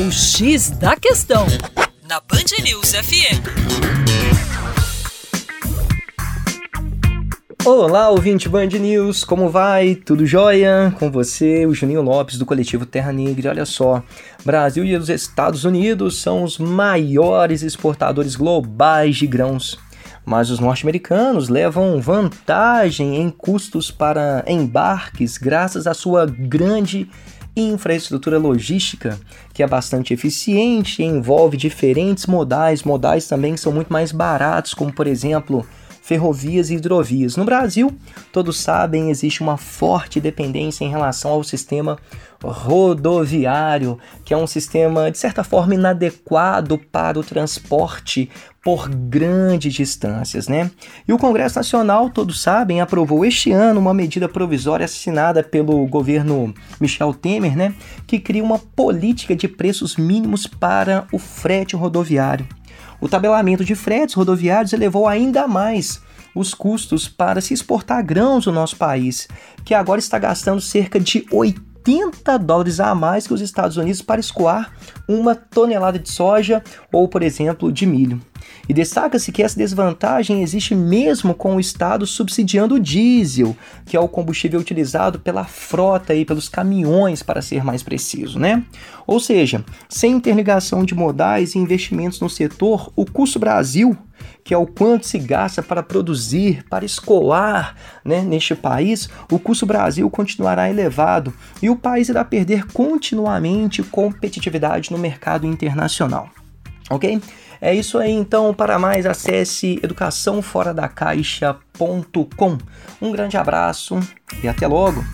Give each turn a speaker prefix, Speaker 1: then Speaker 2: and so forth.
Speaker 1: O X da Questão, na Band News FM.
Speaker 2: Olá, ouvinte Band News, como vai? Tudo jóia? Com você, o Juninho Lopes do coletivo Terra Negra. Olha só, Brasil e os Estados Unidos são os maiores exportadores globais de grãos. Mas os norte-americanos levam vantagem em custos para embarques graças à sua grande infraestrutura logística, que é bastante eficiente e envolve diferentes modais. Modais também são muito mais baratos, como por exemplo ferrovias e hidrovias. No Brasil, todos sabem, existe uma forte dependência em relação ao sistema rodoviário, que é um sistema de certa forma inadequado para o transporte por grandes distâncias, né? E o Congresso Nacional, todos sabem, aprovou este ano uma medida provisória assinada pelo governo Michel Temer, né, que cria uma política de preços mínimos para o frete rodoviário. O tabelamento de fretes rodoviários elevou ainda mais os custos para se exportar grãos no nosso país, que agora está gastando cerca de 80 dólares a mais que os Estados Unidos para escoar uma tonelada de soja ou, por exemplo, de milho. E destaca-se que essa desvantagem existe mesmo com o Estado subsidiando o diesel, que é o combustível utilizado pela frota e pelos caminhões, para ser mais preciso, né? Ou seja, sem interligação de modais e investimentos no setor, o custo Brasil que é o quanto se gasta para produzir, para escoar né, neste país, o custo Brasil continuará elevado e o país irá perder continuamente competitividade no mercado internacional. Ok? É isso aí, então. Para mais, acesse educaçãoforadacaixa.com. Um grande abraço e até logo!